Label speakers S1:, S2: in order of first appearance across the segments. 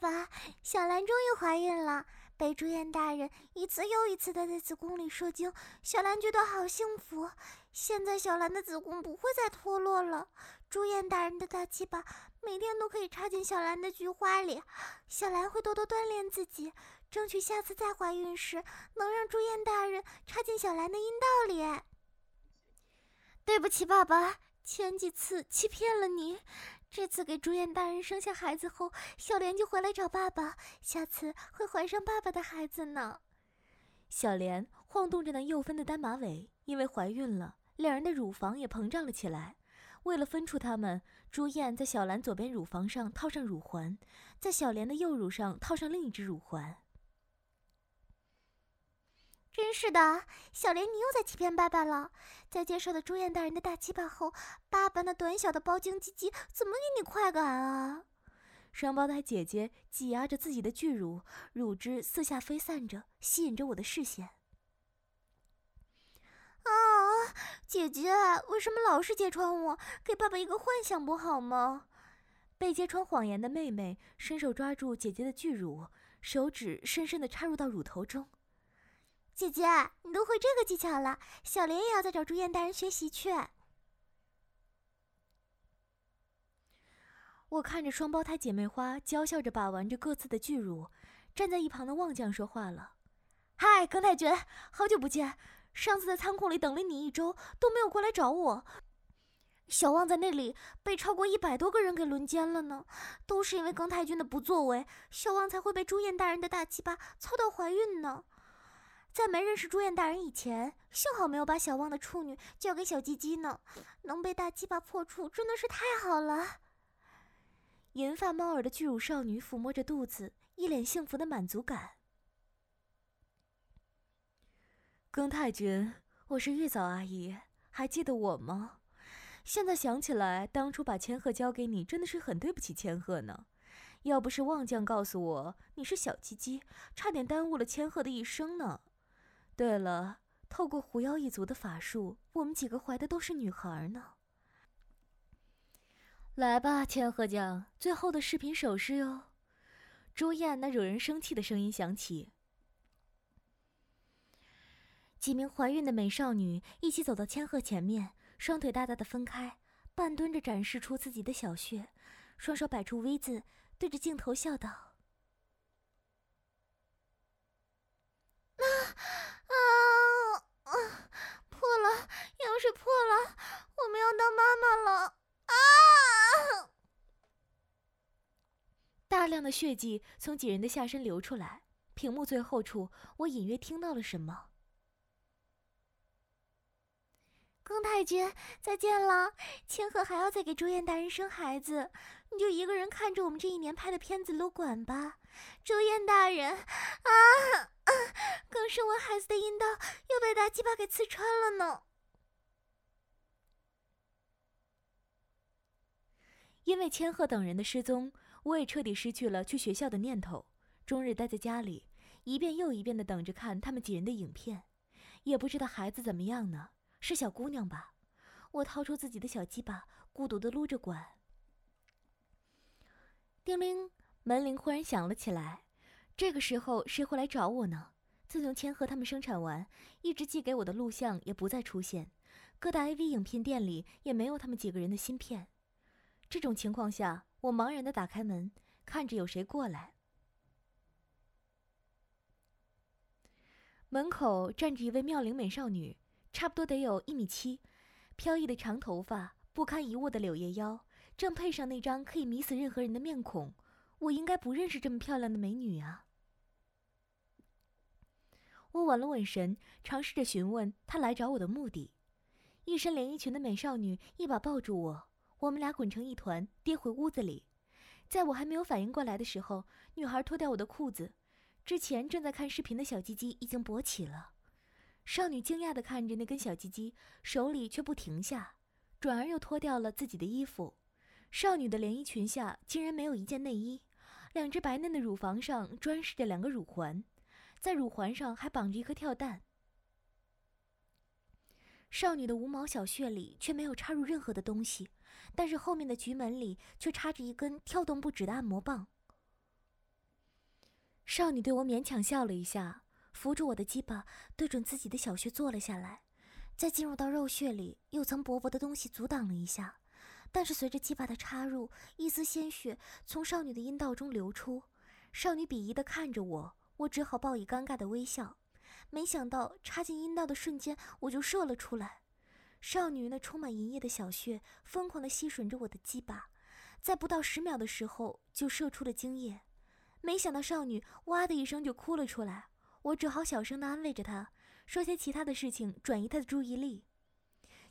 S1: 爸，小兰终于怀孕了，被朱燕大人一次又一次的在子宫里射精，小兰觉得好幸福。现在小兰的子宫不会再脱落了，朱燕大人的大鸡巴每天都可以插进小兰的菊花里，小兰会多多锻炼自己，争取下次再怀孕时能让朱燕大人插进小兰的阴道里。对不起，爸爸，前几次欺骗了你。这次给朱燕大人生下孩子后，小莲就回来找爸爸，下次会怀上爸爸的孩子呢。
S2: 小莲晃动着那幼分的单马尾，因为怀孕了，两人的乳房也膨胀了起来。为了分出他们，朱燕在小兰左边乳房上套上乳环，在小莲的右乳上套上另一只乳环。
S1: 真是的，小莲，你又在欺骗爸爸了。在接受了朱燕大人的大鸡巴后，爸爸那短小的包茎鸡鸡怎么给你快感啊？
S2: 双胞胎姐姐挤压着自己的巨乳，乳汁四下飞散着，吸引着我的视线。
S1: 啊，姐姐，为什么老是揭穿我？给爸爸一个幻想不好吗？
S2: 被揭穿谎言的妹妹伸手抓住姐姐的巨乳，手指深深的插入到乳头中。
S1: 姐姐，你都会这个技巧了，小莲也要再找朱燕大人学习去。
S2: 我看着双胞胎姐妹花娇笑着把玩着各自的巨乳，站在一旁的旺将说话了：“嗨，耿太君，好久不见！上次在仓库里等了你一周，都没有过来找我。小旺在那里被超过一百多个人给轮奸了呢，
S1: 都是因为耿太君的不作为，小旺才会被朱燕大人的大鸡巴操到怀孕呢。”在没认识朱燕大人以前，幸好没有把小旺的处女交给小鸡鸡呢，能被大鸡巴破处真的是太好了。
S2: 银发猫耳的巨乳少女抚摸着肚子，一脸幸福的满足感。庚太君，我是玉藻阿姨，还记得我吗？现在想起来，当初把千鹤交给你，真的是很对不起千鹤呢。要不是旺将告诉我你是小鸡鸡，差点耽误了千鹤的一生呢。对了，透过狐妖一族的法术，我们几个怀的都是女孩呢。来吧，千鹤酱，最后的视频手势哟。朱燕那惹人生气的声音响起。几名怀孕的美少女一起走到千鹤前面，双腿大大的分开，半蹲着展示出自己的小穴，双手摆出 V 字，对着镜头笑道。
S1: 水破了，我们要当妈妈了！啊！
S2: 大量的血迹从几人的下身流出来，屏幕最后处，我隐约听到了什么。
S1: 庚太君，再见了！千鹤还要再给朱燕大人生孩子，你就一个人看着我们这一年拍的片子撸管吧。朱燕大人，啊！刚生完孩子的阴道又被大鸡巴给刺穿了呢。
S2: 因为千鹤等人的失踪，我也彻底失去了去学校的念头，终日待在家里，一遍又一遍的等着看他们几人的影片。也不知道孩子怎么样呢？是小姑娘吧？我掏出自己的小鸡巴，孤独的撸着管。叮铃，门铃忽然响了起来。这个时候谁会来找我呢？自从千鹤他们生产完，一直寄给我的录像也不再出现，各大 AV 影片店里也没有他们几个人的芯片。这种情况下，我茫然的打开门，看着有谁过来。门口站着一位妙龄美少女，差不多得有一米七，飘逸的长头发，不堪一握的柳叶腰，正配上那张可以迷死任何人的面孔，我应该不认识这么漂亮的美女啊！我稳了稳神，尝试着询问她来找我的目的。一身连衣裙的美少女一把抱住我。我们俩滚成一团，跌回屋子里。在我还没有反应过来的时候，女孩脱掉我的裤子。之前正在看视频的小鸡鸡已经勃起了。少女惊讶地看着那根小鸡鸡，手里却不停下，转而又脱掉了自己的衣服。少女的连衣裙下竟然没有一件内衣，两只白嫩的乳房上装饰着两个乳环，在乳环上还绑着一颗跳蛋。少女的无毛小穴里却没有插入任何的东西。但是后面的局门里却插着一根跳动不止的按摩棒。少女对我勉强笑了一下，扶住我的鸡巴，对准自己的小穴坐了下来。在进入到肉穴里，又层薄薄的东西阻挡了一下，但是随着鸡巴的插入，一丝鲜血从少女的阴道中流出。少女鄙夷地看着我，我只好报以尴尬的微笑。没想到插进阴道的瞬间，我就射了出来。少女那充满淫液的小穴疯狂地吸吮着我的鸡巴，在不到十秒的时候就射出了精液。没想到少女哇的一声就哭了出来，我只好小声的安慰着她，说些其他的事情转移她的注意力。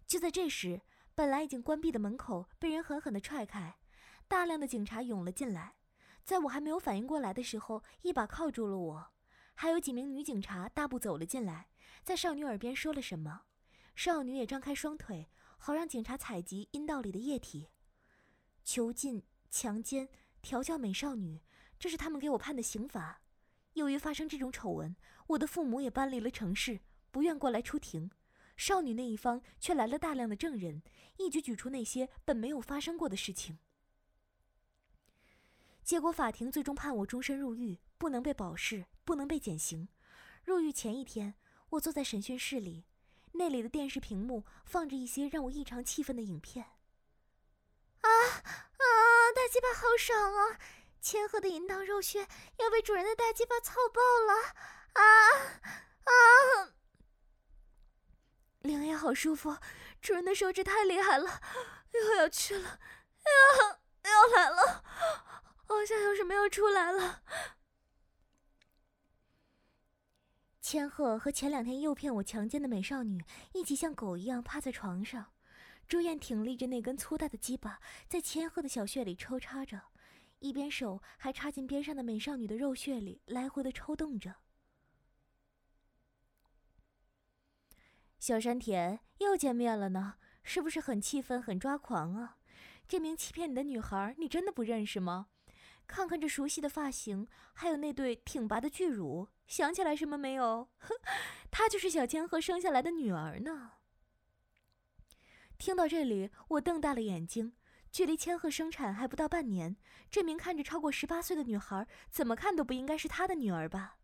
S2: 就在这时，本来已经关闭的门口被人狠狠的踹开，大量的警察涌了进来。在我还没有反应过来的时候，一把铐住了我，还有几名女警察大步走了进来，在少女耳边说了什么，少女也张开双腿，好让警察采集阴道里的液体。囚禁、强奸、调教美少女。这是他们给我判的刑罚。由于发生这种丑闻，我的父母也搬离了城市，不愿过来出庭。少女那一方却来了大量的证人，一举举出那些本没有发生过的事情。结果法庭最终判我终身入狱，不能被保释，不能被减刑。入狱前一天，我坐在审讯室里，那里的电视屏幕放着一些让我异常气愤的影片。
S1: 啊啊！大鸡巴好爽啊！千鹤的淫荡肉穴要被主人的大鸡巴操爆了！啊啊！
S2: 灵也好舒服，主人的手指太厉害了，又要去了，要要来了，好像要是没有出来了。千鹤和前两天诱骗我强奸的美少女一起像狗一样趴在床上，朱燕挺立着那根粗大的鸡巴，在千鹤的小穴里抽插着。一边手还插进边上的美少女的肉穴里，来回的抽动着。小山田又见面了呢，是不是很气愤、很抓狂啊？这名欺骗你的女孩，你真的不认识吗？看看这熟悉的发型，还有那对挺拔的巨乳，想起来什么没有？哼，她就是小千鹤生下来的女儿呢。听到这里，我瞪大了眼睛。距离千鹤生产还不到半年，这名看着超过十八岁的女孩，怎么看都不应该是她的女儿吧？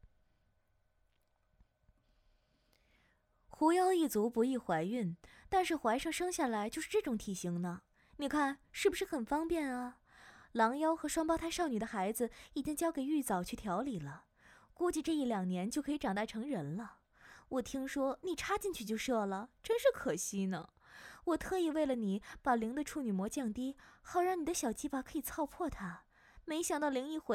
S2: 狐妖一族不易怀孕，但是怀上生下来就是这种体型呢？你看是不是很方便啊？狼妖和双胞胎少女的孩子已经交给玉藻去调理了，估计这一两年就可以长大成人了。我听说你插进去就射了，真是可惜呢。我特意为了你把灵的处女膜降低，好让你的小鸡巴可以操破它。没想到灵一回。